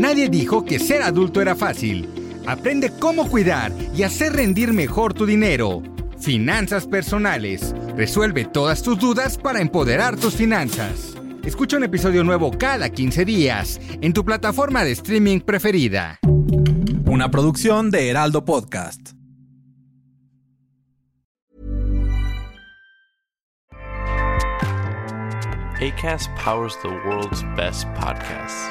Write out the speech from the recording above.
Nadie dijo que ser adulto era fácil. Aprende cómo cuidar y hacer rendir mejor tu dinero. Finanzas personales. Resuelve todas tus dudas para empoderar tus finanzas. Escucha un episodio nuevo cada 15 días en tu plataforma de streaming preferida. Una producción de Heraldo Podcast. ACAST powers the world's best podcasts.